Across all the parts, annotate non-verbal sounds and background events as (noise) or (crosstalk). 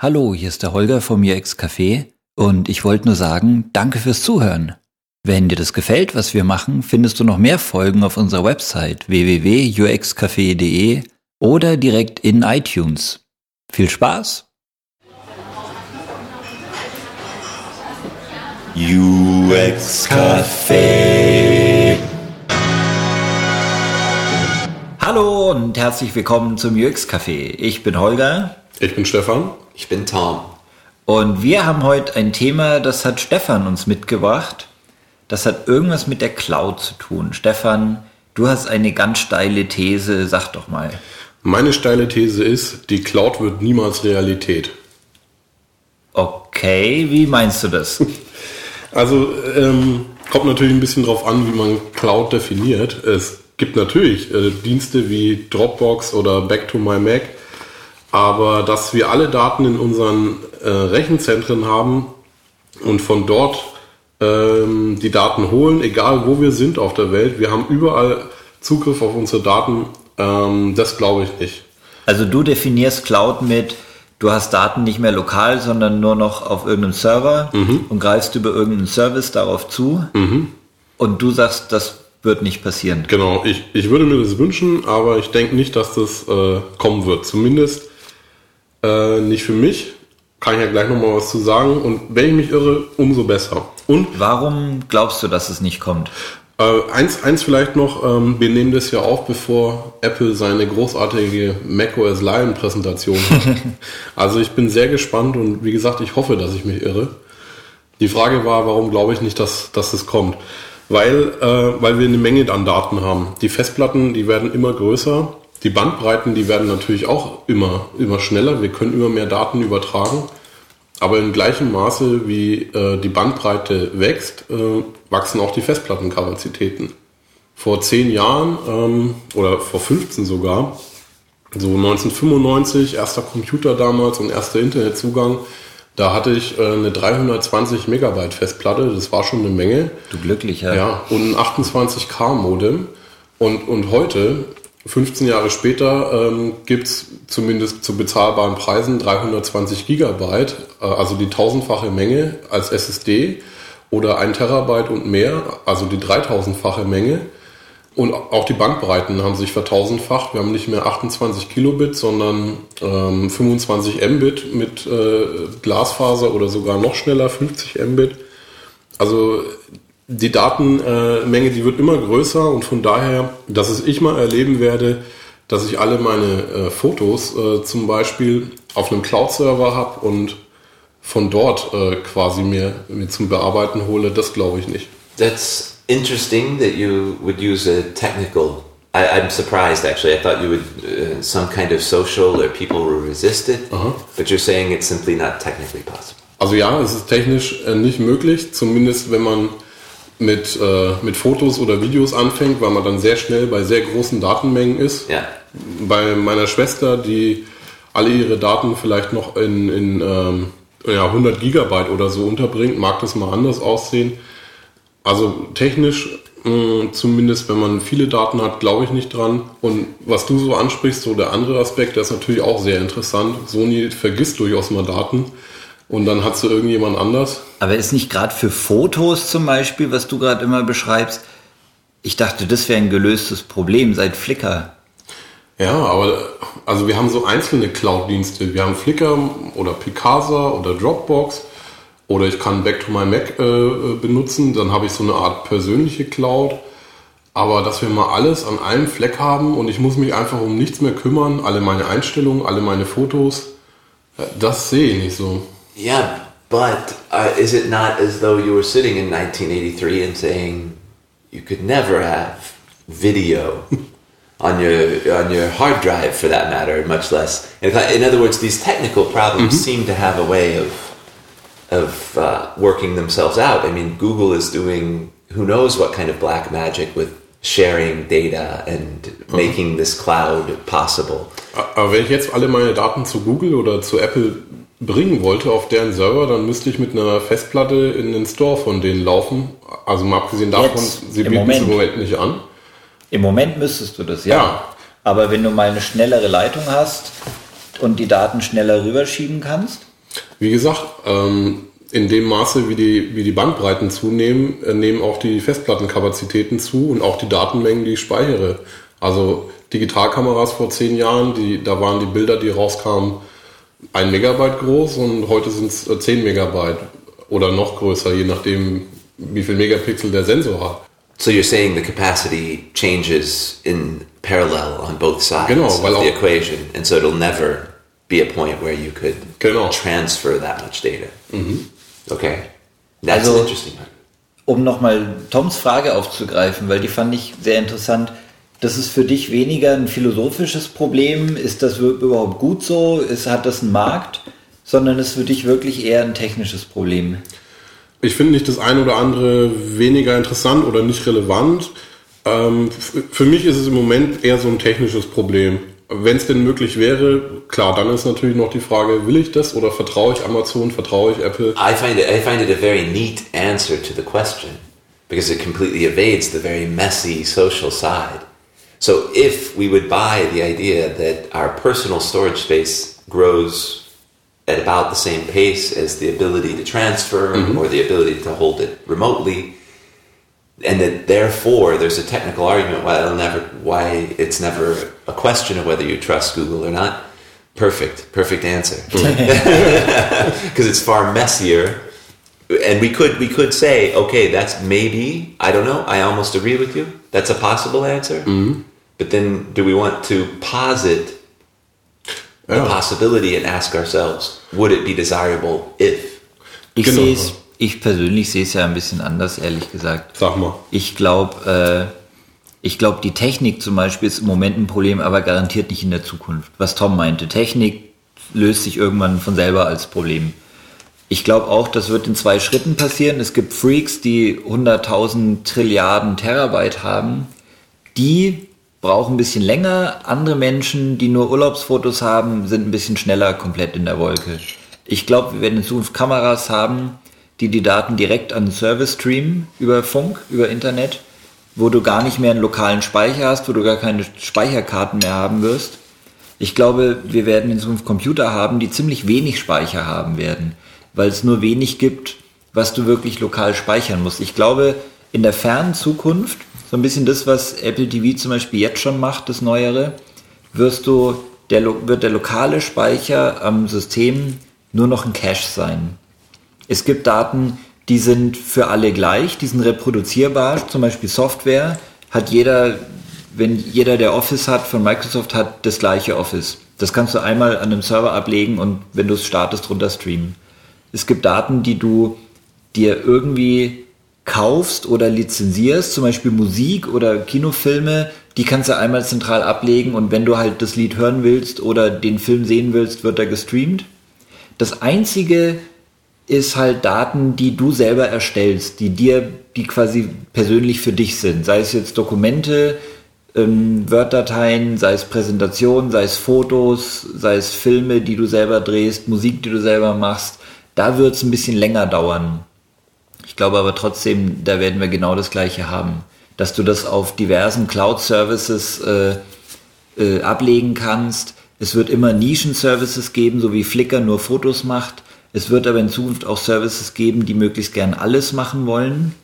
Hallo, hier ist der Holger vom UX Café und ich wollte nur sagen, danke fürs Zuhören. Wenn dir das gefällt, was wir machen, findest du noch mehr Folgen auf unserer Website www.uxcafé.de oder direkt in iTunes. Viel Spaß! UX Café. Hallo und herzlich willkommen zum UX Café. Ich bin Holger. Ich bin Stefan. Ich bin Tom. Und wir haben heute ein Thema, das hat Stefan uns mitgebracht. Das hat irgendwas mit der Cloud zu tun. Stefan, du hast eine ganz steile These, sag doch mal. Meine steile These ist, die Cloud wird niemals Realität. Okay, wie meinst du das? (laughs) Also ähm, kommt natürlich ein bisschen drauf an, wie man Cloud definiert. Es gibt natürlich äh, Dienste wie Dropbox oder Back to My Mac, aber dass wir alle Daten in unseren äh, Rechenzentren haben und von dort ähm, die Daten holen, egal wo wir sind auf der Welt, wir haben überall Zugriff auf unsere Daten, ähm, das glaube ich nicht. Also du definierst Cloud mit, du hast Daten nicht mehr lokal, sondern nur noch auf irgendeinem Server Mhm. und greifst über irgendeinen Service darauf zu. Und du sagst, das wird nicht passieren. Genau, ich, ich würde mir das wünschen, aber ich denke nicht, dass das äh, kommen wird. Zumindest äh, nicht für mich. Kann ich ja gleich nochmal was zu sagen. Und wenn ich mich irre, umso besser. Und Warum glaubst du, dass es nicht kommt? äh, eins, eins vielleicht noch, ähm, wir nehmen das ja auf, bevor Apple seine großartige macOS Lion Präsentation hat. (laughs) also ich bin sehr gespannt und wie gesagt, ich hoffe, dass ich mich irre. Die Frage war, warum glaube ich nicht, dass, dass es kommt? Weil, äh, weil wir eine Menge an Daten haben. Die Festplatten, die werden immer größer. Die Bandbreiten, die werden natürlich auch immer, immer schneller. Wir können immer mehr Daten übertragen. Aber in gleichem Maße wie äh, die Bandbreite wächst, äh, wachsen auch die Festplattenkapazitäten. Vor zehn Jahren ähm, oder vor 15 sogar, so 1995, erster Computer damals und erster Internetzugang, da hatte ich äh, eine 320 Megabyte Festplatte, das war schon eine Menge. Du Glücklicher. Ja, und ein 28K Modem. Und, und heute, 15 Jahre später, ähm, gibt's zumindest zu bezahlbaren Preisen 320 Gigabyte, äh, also die tausendfache Menge als SSD oder ein Terabyte und mehr, also die 3000-fache Menge. Und auch die Bandbreiten haben sich vertausendfacht. Wir haben nicht mehr 28 Kilobit, sondern ähm, 25 Mbit mit äh, Glasfaser oder sogar noch schneller 50 Mbit. Also die Datenmenge, die wird immer größer und von daher, dass es ich mal erleben werde, dass ich alle meine äh, Fotos äh, zum Beispiel auf einem Cloud-Server habe und von dort äh, quasi mir, mir zum Bearbeiten hole, das glaube ich nicht. That's interesting that you would use a technical. I, I'm surprised actually. I thought you would uh, some kind of social or people will resist it, but you're saying it's simply not technically possible. Also ja, es ist technisch nicht möglich, zumindest wenn man mit, äh, mit Fotos oder Videos anfängt, weil man dann sehr schnell bei sehr großen Datenmengen ist. Yeah. Bei meiner Schwester, die alle ihre Daten vielleicht noch in, in ähm, ja, 100 Gigabyte oder so unterbringt, mag das mal anders aussehen. Also technisch, mh, zumindest wenn man viele Daten hat, glaube ich nicht dran. Und was du so ansprichst, so der andere Aspekt, der ist natürlich auch sehr interessant. Sony vergisst durchaus mal Daten und dann hat sie irgendjemand anders. Aber ist nicht gerade für Fotos zum Beispiel, was du gerade immer beschreibst, ich dachte, das wäre ein gelöstes Problem seit Flickr. Ja, aber also wir haben so einzelne Cloud-Dienste. Wir haben Flickr oder Picasa oder Dropbox oder ich kann Back to My Mac äh, äh, benutzen. Dann habe ich so eine Art persönliche Cloud. Aber dass wir mal alles an einem Fleck haben und ich muss mich einfach um nichts mehr kümmern, alle meine Einstellungen, alle meine Fotos, äh, das sehe ich nicht so. Yeah, but uh, is it not as though you were sitting in 1983 and saying you could never have video (laughs) on your on your hard drive for that matter, much less. In, fact- in other words, these technical problems seem to have a way of of uh, working themselves out. I mean, Google is doing who knows what kind of black magic with sharing data and making this cloud possible. Aber wenn ich jetzt alle meine Daten zu Google oder zu Apple bringen wollte auf deren Server, dann müsste ich mit einer Festplatte in den Store von denen laufen. Also mal abgesehen davon, Jetzt, sie bieten es im Moment. Moment nicht an. Im Moment müsstest du das, ja. Ja. Aber wenn du mal eine schnellere Leitung hast und die Daten schneller rüberschieben kannst, Wie gesagt, ähm, in dem Maße, wie die, wie die Bandbreiten zunehmen, äh, nehmen auch die Festplattenkapazitäten zu und auch die Datenmengen, die ich speichere. Also Digitalkameras vor zehn Jahren, die, da waren die Bilder, die rauskamen, ein Megabyte groß und heute sind es 10 Megabyte oder noch größer, je nachdem, wie viel Megapixel der Sensor hat. So you're saying the capacity changes in parallel on both sides Genau, weil of the auch- equation, and so it'll never be a point where you could Genau. transfer that much data. Okay, that's Also- interesting. Um nochmal Toms Frage aufzugreifen, weil die fand ich sehr interessant. Das ist für dich weniger ein philosophisches Problem. Ist das überhaupt gut so? Ist, hat das einen Markt? Sondern ist für dich wirklich eher ein technisches Problem. Ich finde nicht das eine oder andere weniger interessant oder nicht relevant. Ähm, für mich ist es im Moment eher so ein technisches Problem. Wenn es denn möglich wäre, klar, dann ist natürlich noch die Frage, will ich das oder vertraue ich Amazon, vertraue ich Apple? I find it I find it a very neat answer to the question because it completely evades the very messy social side. So if we would buy the idea that our personal storage space grows at about the same pace as the ability to transfer mm-hmm. or the ability to hold it remotely, and that therefore there's a technical argument why it'll never why it's never a question of whether you trust Google or not. Perfect, perfect answer. (laughs) (laughs) Because it's far messier. And we could we could say, okay, that's maybe, I don't know, I almost agree with you. That's a possible answer. Mm-hmm. But then do we want to posit the Ja. possibility and ask ourselves, would it be desirable if? Ich Genau. sehe es, ich persönlich sehe es ja ein bisschen anders, ehrlich gesagt. Sag mal. Ich glaube, äh, ich glaube, die Technik zum Beispiel ist im Moment ein Problem, aber garantiert nicht in der Zukunft. Was Tom meinte, Technik löst sich irgendwann von selber als Problem. Ich glaube auch, das wird in zwei Schritten passieren. Es gibt Freaks, die 100.000 Trilliarden Terabyte haben. Die brauchen ein bisschen länger. Andere Menschen, die nur Urlaubsfotos haben, sind ein bisschen schneller komplett in der Wolke. Ich glaube, wir werden in Zukunft Kameras haben, die die Daten direkt an den Server streamen über Funk, über Internet, wo du gar nicht mehr einen lokalen Speicher hast, wo du gar keine Speicherkarten mehr haben wirst. Ich glaube, wir werden in Zukunft Computer haben, die ziemlich wenig Speicher haben werden, weil es nur wenig gibt, was du wirklich lokal speichern musst. Ich glaube, in der fernen Zukunft, so ein bisschen das, was Apple TV zum Beispiel jetzt schon macht, das Neuere, wirst du, der, wird der lokale Speicher am System nur noch ein Cache sein. Es gibt Daten, die sind für alle gleich, die sind reproduzierbar, zum Beispiel Software hat jeder, wenn jeder, der Office hat von Microsoft, hat das gleiche Office. Das kannst du einmal an einem Server ablegen und wenn du es startest, runter streamen. Es gibt Daten, die du dir irgendwie kaufst oder lizenzierst, zum Beispiel Musik oder Kinofilme, die kannst du einmal zentral ablegen und wenn du halt das Lied hören willst oder den Film sehen willst, wird er gestreamt. Das einzige ist halt Daten, die du selber erstellst, die dir, die quasi persönlich für dich sind. Sei es jetzt Dokumente, ähm, Word-Dateien, sei es Präsentationen, sei es Fotos, sei es Filme, die du selber drehst, Musik, die du selber machst. Da wird es ein bisschen länger dauern. Ich glaube aber trotzdem, da werden wir genau das Gleiche haben. Dass du das auf diversen Cloud-Services äh, äh, ablegen kannst. Es wird immer Nischen-Services geben, so wie Flickr nur Fotos macht. Es wird aber in Zukunft auch Services geben, die möglichst gern alles machen wollen.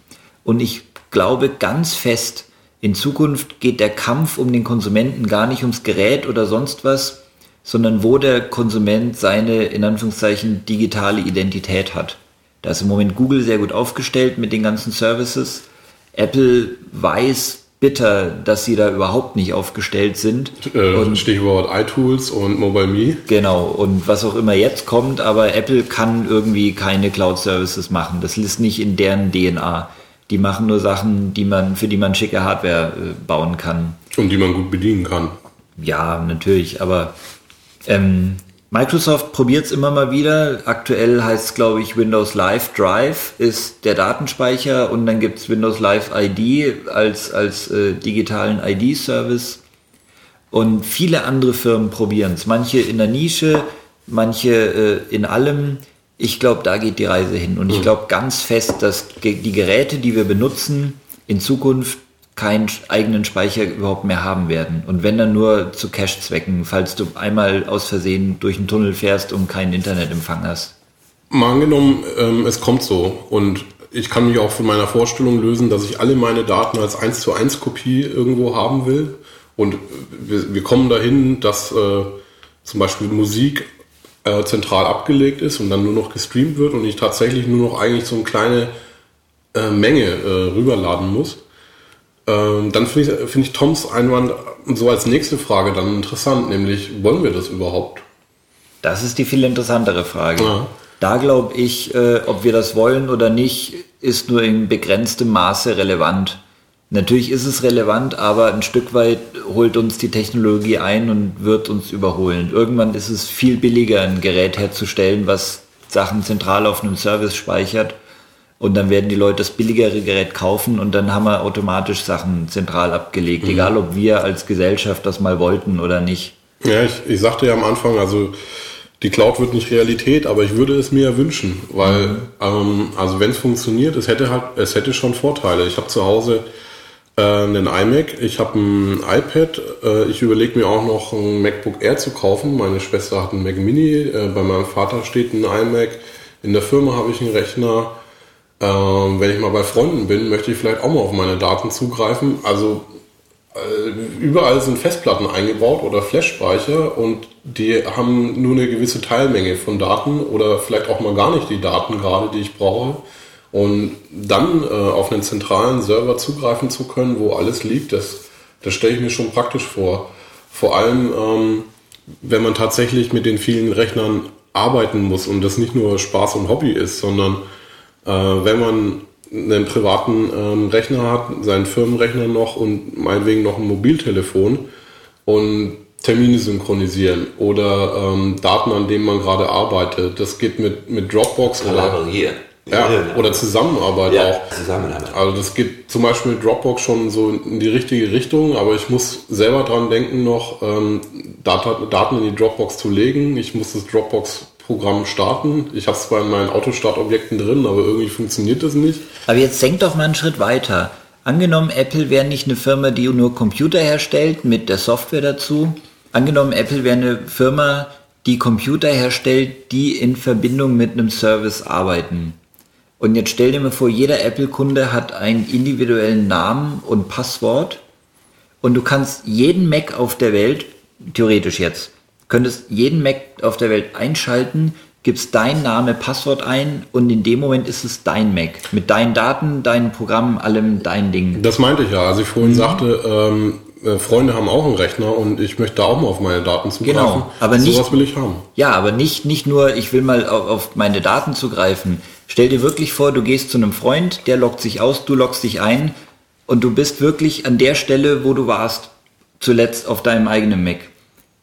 Und ich glaube ganz fest, in Zukunft geht der Kampf um den Konsumenten gar nicht ums Gerät oder sonst was, sondern wo der Konsument seine, in Anführungszeichen, digitale Identität hat. Da ist im Moment Google sehr gut aufgestellt mit den ganzen Services. Apple weiß bitter, dass sie da überhaupt nicht aufgestellt sind. Äh, Und Stichwort iTools und MobileMe. Genau, und was auch immer jetzt kommt, aber Apple kann irgendwie keine Cloud-Services machen. Das ist nicht in deren DNA. Die machen nur Sachen, die man, für die man schicke Hardware äh, bauen kann. Und die man gut bedienen kann. Ja, natürlich, aber ähm, Microsoft probiert es immer mal wieder. Aktuell heißt es, glaube ich, Windows Live Drive ist der Datenspeicher und dann gibt es Windows Live ID als, als äh, digitalen ID-Service. Und viele andere Firmen probieren es. Manche in der Nische, manche äh, in allem. Ich glaube, da geht die Reise hin. Und ich glaube ganz fest, dass die Geräte, die wir benutzen, in Zukunft keinen eigenen Speicher überhaupt mehr haben werden. Und wenn dann nur zu Cache-Zwecken, falls du einmal aus Versehen durch einen Tunnel fährst und keinen Internetempfang hast. Mal angenommen, ähm, es kommt so und ich kann mich auch von meiner Vorstellung lösen, dass ich alle meine Daten als 1 zu 1 Kopie irgendwo haben will. Und wir, wir kommen dahin, dass äh, zum Beispiel Musik äh, zentral abgelegt ist und dann nur noch gestreamt wird und ich tatsächlich nur noch eigentlich so eine kleine äh, Menge äh, rüberladen muss. Ähm, dann finde ich, find ich Toms Einwand so als nächste Frage dann interessant, nämlich wollen wir das überhaupt? Das ist die viel interessantere Frage. Ja. Da glaube ich, äh, ob wir das wollen oder nicht, ist nur in begrenztem Maße relevant. Natürlich ist es relevant, aber ein Stück weit holt uns die Technologie ein und wird uns überholen. Irgendwann ist es viel billiger, ein Gerät herzustellen, was Sachen zentral auf einem Service speichert. Und dann werden die Leute das billigere Gerät kaufen und dann haben wir automatisch Sachen zentral abgelegt, mhm. egal ob wir als Gesellschaft das mal wollten oder nicht. Ja, ich, ich sagte ja am Anfang, also die Cloud wird nicht Realität, aber ich würde es mir wünschen, weil mhm. ähm, also wenn es funktioniert, es hätte halt, es hätte schon Vorteile. Ich habe zu Hause äh, einen iMac, ich habe ein iPad, äh, ich überlege mir auch noch ein MacBook Air zu kaufen. Meine Schwester hat einen Mac Mini, äh, bei meinem Vater steht ein iMac, in der Firma habe ich einen Rechner. Ähm, wenn ich mal bei Freunden bin, möchte ich vielleicht auch mal auf meine Daten zugreifen. Also äh, überall sind Festplatten eingebaut oder Flash-Speicher und die haben nur eine gewisse Teilmenge von Daten oder vielleicht auch mal gar nicht die Daten gerade, die ich brauche. Und dann äh, auf einen zentralen Server zugreifen zu können, wo alles liegt, das, das stelle ich mir schon praktisch vor. Vor allem, ähm, wenn man tatsächlich mit den vielen Rechnern arbeiten muss und das nicht nur Spaß und Hobby ist, sondern äh, wenn man einen privaten ähm, Rechner hat, seinen Firmenrechner noch und meinetwegen noch ein Mobiltelefon und Termine synchronisieren oder ähm, Daten, an denen man gerade arbeitet. Das geht mit, mit Dropbox oder, ja, oder Zusammenarbeit ja, auch. Zusammenarbeit. Also das geht zum Beispiel mit Dropbox schon so in die richtige Richtung, aber ich muss selber dran denken, noch ähm, Daten in die Dropbox zu legen. Ich muss das Dropbox Programm starten. Ich habe es zwar in meinen Autostartobjekten drin, aber irgendwie funktioniert das nicht. Aber jetzt denk doch mal einen Schritt weiter. Angenommen, Apple wäre nicht eine Firma, die nur Computer herstellt mit der Software dazu. Angenommen, Apple wäre eine Firma, die Computer herstellt, die in Verbindung mit einem Service arbeiten. Und jetzt stell dir mal vor, jeder Apple-Kunde hat einen individuellen Namen und Passwort. Und du kannst jeden Mac auf der Welt, theoretisch jetzt, könntest jeden Mac auf der Welt einschalten, gibst dein Name, Passwort ein und in dem Moment ist es dein Mac. Mit deinen Daten, deinen Programmen, allem dein Ding. Das meinte ich ja. als ich vorhin mhm. sagte, ähm, äh, Freunde haben auch einen Rechner und ich möchte da auch mal auf meine Daten zugreifen. Genau, aber nicht. Sowas will ich haben. Ja, aber nicht, nicht nur, ich will mal auf, auf meine Daten zugreifen. Stell dir wirklich vor, du gehst zu einem Freund, der loggt sich aus, du loggst dich ein und du bist wirklich an der Stelle, wo du warst, zuletzt auf deinem eigenen Mac.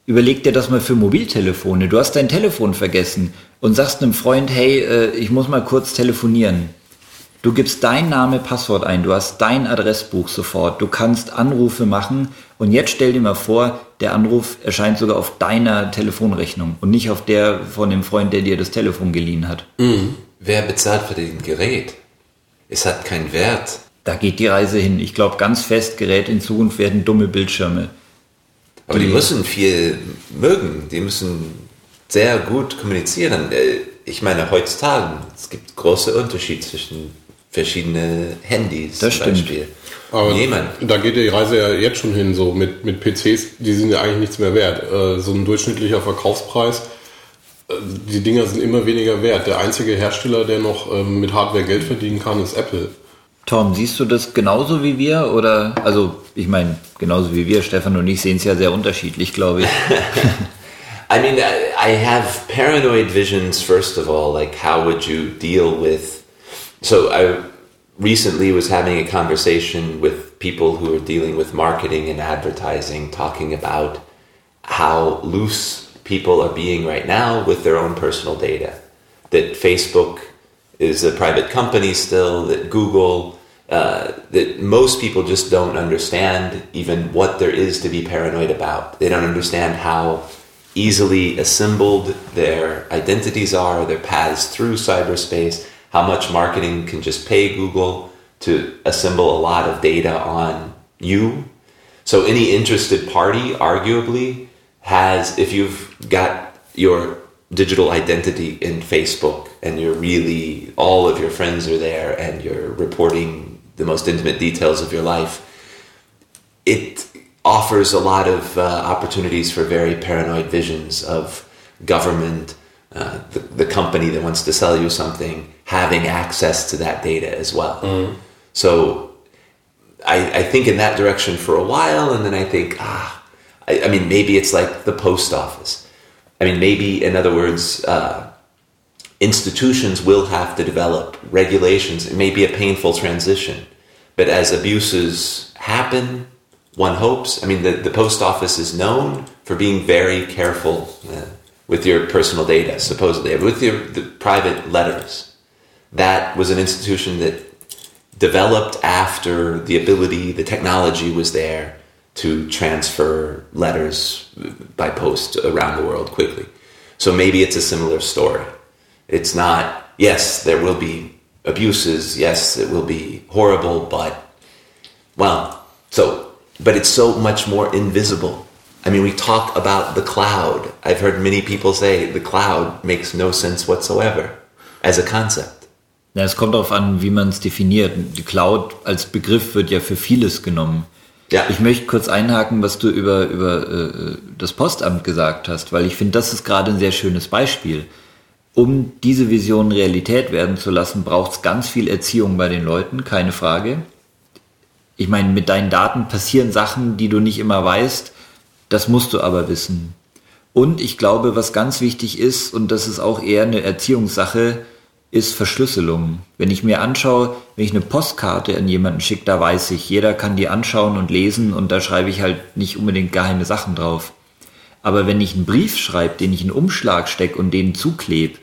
Überleg dir das mal für Mobiltelefone. Du hast dein Telefon vergessen und sagst einem Freund, hey, äh, ich muss mal kurz telefonieren. Du gibst dein Name, Passwort ein, du hast dein Adressbuch sofort, du kannst Anrufe machen und jetzt stell dir mal vor, der Anruf erscheint sogar auf deiner Telefonrechnung und nicht auf der von dem Freund, der dir das Telefon geliehen hat. Mhm. Wer bezahlt für den Gerät? Es hat keinen Wert. Da geht die Reise hin. Ich glaube ganz fest, Geräte in Zukunft werden dumme Bildschirme. Aber die, die müssen viel mögen, die müssen sehr gut kommunizieren. Äh, ich meine, heutzutage, es gibt große Unterschiede zwischen verschiedenen Handys das zum stimmt. Beispiel. Aber Jemand. da geht die Reise ja jetzt schon hin, so mit, mit PCs, die sind ja eigentlich nichts mehr wert. Äh, so ein durchschnittlicher Verkaufspreis, äh, die Dinger sind immer weniger wert. Der einzige Hersteller, der noch ähm, mit Hardware Geld verdienen kann, ist Apple. Tom, siehst du das genauso wie wir? Oder, also, ich meine, genauso wie wir, Stefan und ich sehen es ja sehr unterschiedlich, glaube ich. (laughs) I mean, I have paranoid visions, first of all. Like, how would you deal with. So, I recently was having a conversation with people who are dealing with marketing and advertising, talking about how loose people are being right now with their own personal data. That Facebook is a private company still, that Google uh, that most people just don't understand even what there is to be paranoid about. They don't understand how easily assembled their identities are, their paths through cyberspace, how much marketing can just pay Google to assemble a lot of data on you. So, any interested party, arguably, has, if you've got your digital identity in Facebook and you're really, all of your friends are there and you're reporting the most intimate details of your life, it offers a lot of uh, opportunities for very paranoid visions of government, uh, the, the company that wants to sell you something, having access to that data as well. Mm. So I, I think in that direction for a while, and then I think, ah, I, I mean, maybe it's like the post office. I mean, maybe, in other words, uh, institutions will have to develop regulations. It may be a painful transition, but as abuses happen, one hopes. I mean, the, the post office is known for being very careful uh, with your personal data, supposedly, with your the private letters. That was an institution that developed after the ability, the technology was there to transfer letters by post around the world quickly. So maybe it's a similar story. It's not, yes, there will be abuses, yes, it will be horrible, but, well, so, but it's so much more invisible. I mean, we talk about the cloud. I've heard many people say the cloud makes no sense whatsoever as a concept. Ja, es kommt darauf an, wie man es definiert. Die Cloud als Begriff wird ja für vieles genommen. Ja. Ich möchte kurz einhaken, was du über, über äh, das Postamt gesagt hast, weil ich finde, das ist gerade ein sehr schönes Beispiel. Um diese Vision Realität werden zu lassen, braucht es ganz viel Erziehung bei den Leuten, keine Frage. Ich meine, mit deinen Daten passieren Sachen, die du nicht immer weißt, das musst du aber wissen. Und ich glaube, was ganz wichtig ist, und das ist auch eher eine Erziehungssache, ist Verschlüsselung. Wenn ich mir anschaue, wenn ich eine Postkarte an jemanden schicke, da weiß ich, jeder kann die anschauen und lesen und da schreibe ich halt nicht unbedingt geheime Sachen drauf. Aber wenn ich einen Brief schreibe, den ich in einen Umschlag stecke und den zuklebe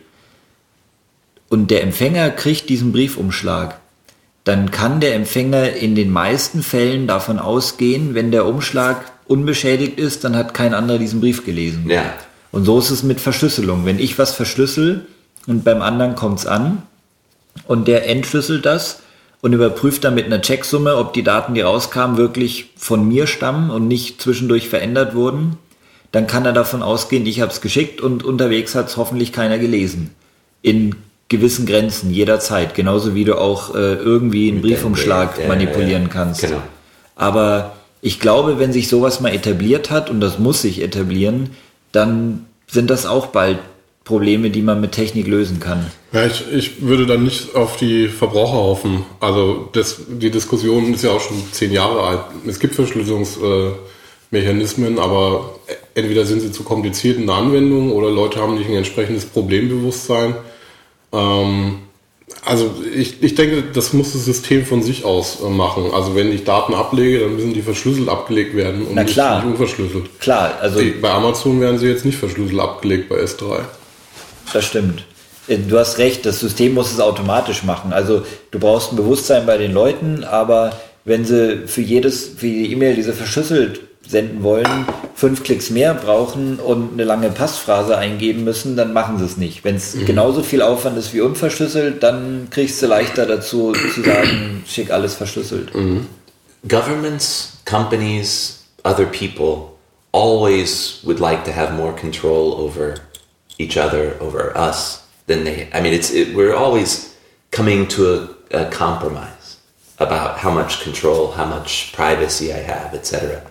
und der Empfänger kriegt diesen Briefumschlag, dann kann der Empfänger in den meisten Fällen davon ausgehen, wenn der Umschlag unbeschädigt ist, dann hat kein anderer diesen Brief gelesen. Ja. Und so ist es mit Verschlüsselung. Wenn ich was verschlüssel und beim anderen kommt es an und der entschlüsselt das und überprüft dann mit einer Checksumme, ob die Daten, die rauskamen, wirklich von mir stammen und nicht zwischendurch verändert wurden, dann kann er davon ausgehen, ich habe es geschickt und unterwegs hat es hoffentlich keiner gelesen. In gewissen Grenzen, jederzeit. Genauso wie du auch äh, irgendwie einen Briefumschlag der- der- manipulieren kannst. Genau. Aber ich glaube, wenn sich sowas mal etabliert hat, und das muss sich etablieren, dann sind das auch bald Probleme, die man mit Technik lösen kann. Ja, ich, ich würde dann nicht auf die Verbraucher hoffen. Also das, die Diskussion ist ja auch schon zehn Jahre alt. Es gibt Verschlüsselungsmechanismen, aber entweder sind sie zu kompliziert in der Anwendung oder Leute haben nicht ein entsprechendes Problembewusstsein. Ähm, also ich, ich denke, das muss das System von sich aus äh, machen. Also wenn ich Daten ablege, dann müssen die verschlüsselt abgelegt werden und Na nicht, klar. nicht unverschlüsselt. Klar, also bei Amazon werden sie jetzt nicht verschlüsselt abgelegt bei S3. das stimmt. Äh, Du hast recht, das System muss es automatisch machen. Also du brauchst ein Bewusstsein bei den Leuten, aber wenn sie für jedes, für jede E-Mail, die sie verschlüsselt senden wollen, fünf Klicks mehr brauchen und eine lange Passphrase eingeben müssen, dann machen sie es nicht. Wenn es genauso viel Aufwand ist wie unverschlüsselt, dann kriegst du leichter dazu zu sagen, schick alles verschlüsselt. governments, companies, other people always would like to have more control over each other, over us than they. I mean, it's it, we're always coming to a, a compromise about how much control, how much privacy I have, etc.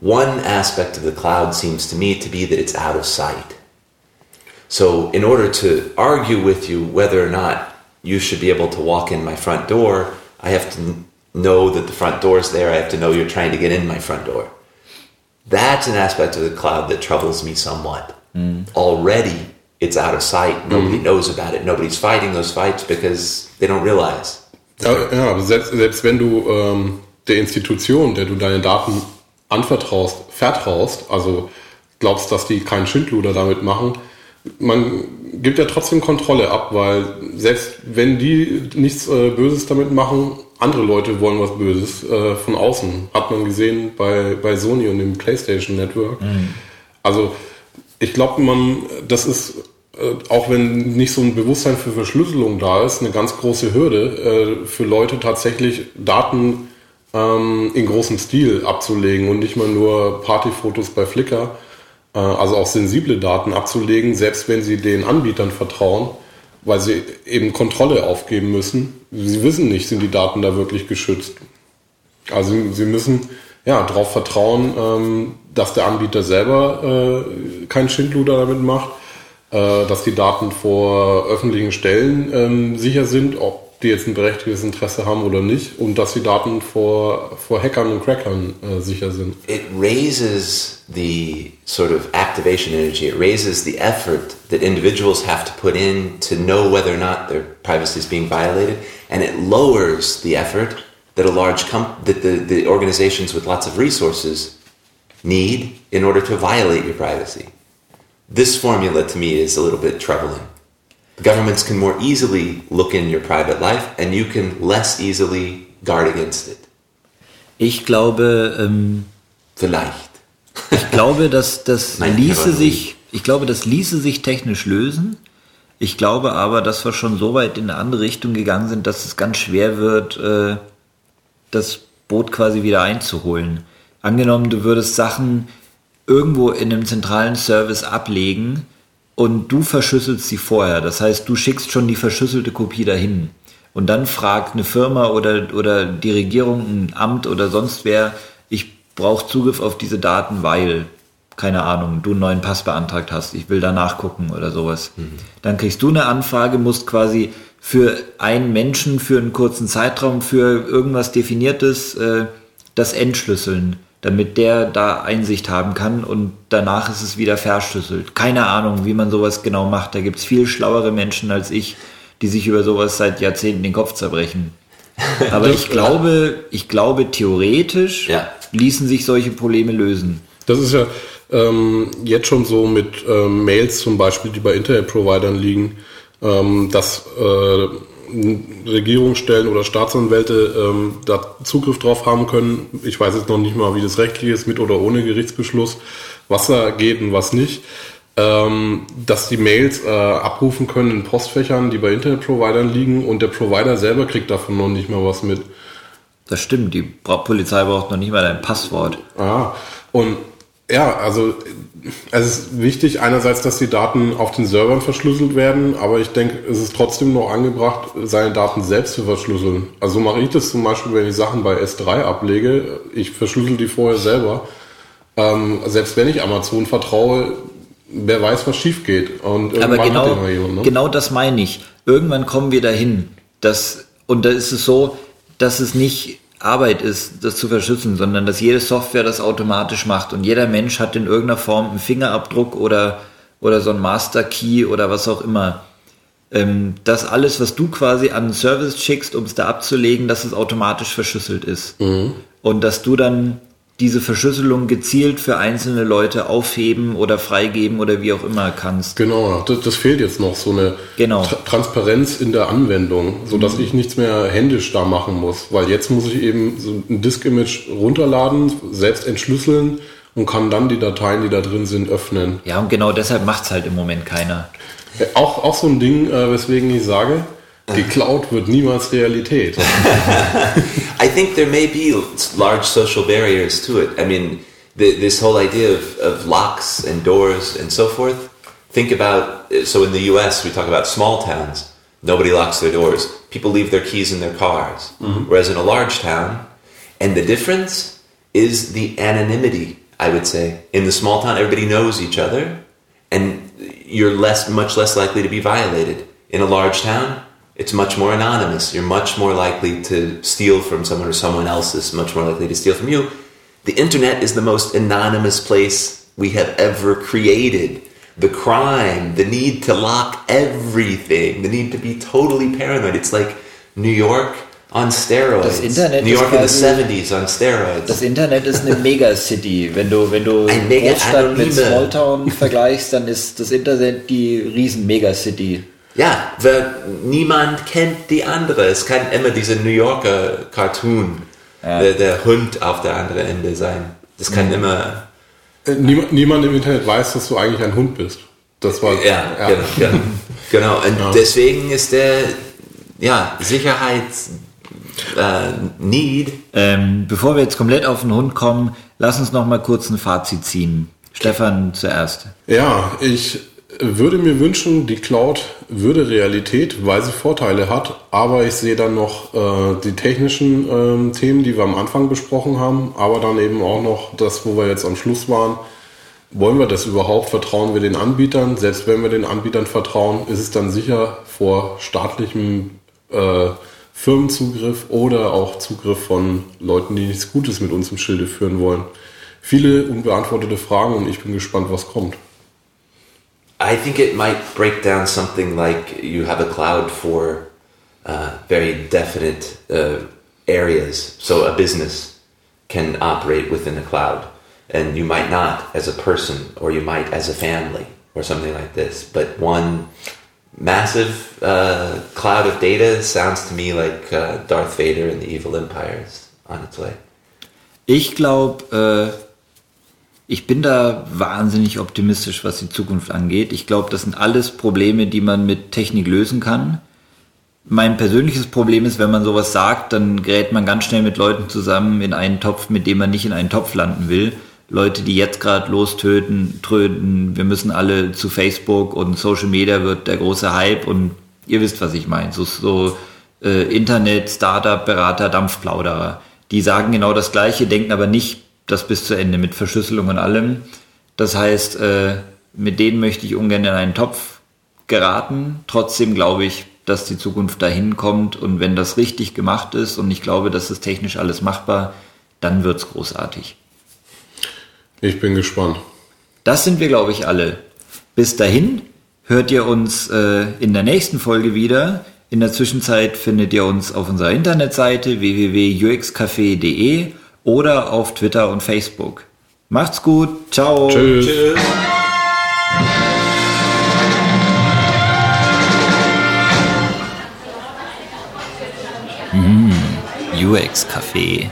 One aspect of the cloud seems to me to be that it's out of sight. So, in order to argue with you whether or not you should be able to walk in my front door, I have to know that the front door is there. I have to know you're trying to get in my front door. That's an aspect of the cloud that troubles me somewhat. Mm. Already, it's out of sight. Mm-hmm. Nobody knows about it. Nobody's fighting those fights because they don't realize. Ja, ja selbst, selbst wenn du ähm, der Institution, der du deine Daten anvertraust, vertraust, also glaubst, dass die keinen Schindluder damit machen, man gibt ja trotzdem Kontrolle ab, weil selbst wenn die nichts äh, Böses damit machen, andere Leute wollen was Böses äh, von außen. Hat man gesehen bei, bei Sony und dem PlayStation Network. Also ich glaube, man, das ist, äh, auch wenn nicht so ein Bewusstsein für Verschlüsselung da ist, eine ganz große Hürde äh, für Leute tatsächlich Daten ähm, in großem Stil abzulegen und nicht mal nur Partyfotos bei Flickr. äh, also auch sensible Daten abzulegen, selbst wenn sie den Anbietern vertrauen, weil sie eben Kontrolle aufgeben müssen. Sie wissen nicht, sind die Daten da wirklich geschützt. Also sie müssen ja darauf vertrauen, ähm, dass der Anbieter selber äh, keinen Schindluder damit macht, äh, dass die Daten vor öffentlichen Stellen ähm, sicher sind, ob die jetzt ein berechtigtes Interesse haben oder nicht und dass die Daten vor, vor Hackern und Crackern äh, sicher sind. It raises the sort of activation energy. It raises the effort that individuals have to put in to know whether or not their privacy is being violated, and it lowers the effort that a large comp- that the, the organizations with lots of resources need in order to violate your privacy. This formula to me is a little bit troubling. Governments can more easily look in your private life and you can less easily guard against it. Ich glaube, ähm, Vielleicht. ich glaube, dass das (laughs) ließe sich, ich glaube, das ließe sich technisch lösen. Ich glaube aber, dass wir schon so weit in eine andere Richtung gegangen sind, dass es ganz schwer wird, äh, das Boot quasi wieder einzuholen. Angenommen, du würdest Sachen irgendwo in einem zentralen Service ablegen und du verschlüsselst sie vorher. Das heißt, du schickst schon die verschlüsselte Kopie dahin. Und dann fragt eine Firma oder, oder die Regierung, ein Amt oder sonst wer, ich brauche Zugriff auf diese Daten, weil, keine Ahnung, du einen neuen Pass beantragt hast, ich will da nachgucken oder sowas. Dann kriegst du eine Anfrage, musst quasi für einen Menschen, für einen kurzen Zeitraum, für irgendwas Definiertes, äh, das entschlüsseln, damit der da Einsicht haben kann und danach ist es wieder verschlüsselt. Keine Ahnung, wie man sowas genau macht. Da gibt's viel schlauere Menschen als ich, die sich über sowas seit Jahrzehnten den Kopf zerbrechen. (laughs) Aber ich glaube, ich glaube, theoretisch Ja. ließen sich solche Probleme lösen. Das ist ja ähm, jetzt schon so mit ähm, Mails zum Beispiel, die bei Internetprovidern liegen, ähm, dass äh, Regierungsstellen oder Staatsanwälte ähm, da Zugriff drauf haben können. Ich weiß jetzt noch nicht mal, wie das rechtlich ist, mit oder ohne Gerichtsbeschluss, was da geht und was nicht. Ähm, dass die Mails äh, abrufen können in Postfächern, die bei Internetprovidern liegen und der Provider selber kriegt davon noch nicht mal was mit. Das stimmt, die Polizei braucht noch nicht mal dein Passwort. Ah, und ja, also es ist wichtig einerseits, dass die Daten auf den Servern verschlüsselt werden, aber ich denke, es ist trotzdem noch angebracht, seine Daten selbst zu verschlüsseln. Also so mache ich das zum Beispiel, wenn ich Sachen bei S3 ablege. Ich verschlüssel die vorher selber. Ähm, selbst wenn ich Amazon vertraue, wer weiß, was schief geht. Und Aber irgendwann hat genau, immer jemand, ne? genau das meine ich. Irgendwann kommen wir dahin. Dass, und da ist es so, dass es nicht Arbeit ist, das zu verschlüsseln, sondern dass jede Software das automatisch macht und jeder Mensch hat in irgendeiner Form einen Fingerabdruck oder, oder so ein Master Key oder was auch immer. Ähm, dass alles, was du quasi an einen Service schickst, um es da abzulegen, dass es automatisch verschlüsselt ist. Und dass du dann diese Verschlüsselung gezielt für einzelne Leute aufheben oder freigeben oder wie auch immer kannst. Genau, das, das fehlt jetzt noch, so eine Genau. Tra Transparenz in der Anwendung, so dass ich nichts mehr händisch da machen muss. Weil jetzt muss ich eben so ein Disk-Image runterladen, selbst entschlüsseln und kann dann die Dateien, die da drin sind, öffnen. Ja, und genau deshalb macht's halt im Moment keiner. Äh, Auch, auch so ein Ding, äh, weswegen ich sage, geklaut wird niemals Realität. (laughs) I think there may be large social barriers to it. I mean, the, this whole idea of, of locks and doors and so forth. Think about so in the U.S. we talk about small towns. Nobody locks their doors. People leave their keys in their cars. Mm-hmm. Whereas in a large town, and the difference is the anonymity. I would say in the small town, everybody knows each other, and you're less, much less likely to be violated. In a large town, it's much more anonymous. You're much more likely to steal from someone, or someone else is much more likely to steal from you. The internet is the most anonymous place we have ever created. The crime, the need to lock everything, the need to be totally paranoid. It's like New York on steroids. New York in the 70s on steroids. Das Internet ist eine Megacity. Wenn du, wenn du Großstadt mit Smalltown vergleichst, dann ist das Internet die riesen Megacity. Ja, weil niemand kennt die andere. Es kann immer dieser New Yorker Cartoon, Ja. der, der Hund auf der anderen Ende sein. Das kann immer. Äh, Niemand, niemand im Internet weiß, dass du eigentlich ein Hund bist. Das war Ja, genau. Genau. (laughs) genau. Und Ja. deswegen ist der ja, Sicherheits äh, Need. Ähm, bevor wir jetzt komplett auf den Hund kommen, lass uns noch mal kurz ein Fazit ziehen. Stefan zuerst. Ja, ich würde mir wünschen, die Cloud würde Realität, weil sie Vorteile hat, aber ich sehe dann noch äh, die technischen ähm, Themen, die wir am Anfang besprochen haben, aber dann eben auch noch das, wo wir jetzt am Schluss waren. Wollen wir das überhaupt? Vertrauen wir den Anbietern? Selbst wenn wir den Anbietern vertrauen, ist es dann sicher vor staatlichem äh, Firmenzugriff oder auch Zugriff von Leuten, die nichts Gutes mit uns im Schilde führen wollen. Viele unbeantwortete Fragen und ich bin gespannt, was kommt. I think it might break down something like you have a cloud for uh, very definite uh, areas. So a business can operate within a cloud, and you might not as a person, or you might as a family, or something like this. But one massive uh, cloud of data sounds to me like uh, Darth Vader and the Evil Empire is on its way. Ich glaube, äh, ich bin da wahnsinnig optimistisch, was die Zukunft angeht. Ich glaube, das sind alles Probleme, die man mit Technik lösen kann. Mein persönliches Problem ist, wenn man sowas sagt, dann gerät man ganz schnell mit Leuten zusammen in einen Topf, mit dem man nicht in einen Topf landen will. Leute, die jetzt gerade lostöten, tröten, wir müssen alle zu Facebook und Social Media wird der große Hype und ihr wisst, was ich meine. So, so äh, Internet, Startup, Berater, Dampfplauderer. Die sagen genau das Gleiche, denken aber nicht das bis zu Ende mit Verschlüsselung und allem. Das heißt, äh, mit denen möchte ich ungern in einen Topf geraten. Trotzdem glaube ich, dass die Zukunft dahin kommt und wenn das richtig gemacht ist und ich glaube, das ist technisch alles machbar, dann wird es großartig. Ich bin gespannt. Das sind wir, glaube ich, alle. Bis dahin hört ihr uns äh, in der nächsten Folge wieder. In der Zwischenzeit findet ihr uns auf unserer Internetseite www.uxcafé.de oder auf Twitter und Facebook. Macht's gut. Ciao. Tschüss. Tschüss. UX Café.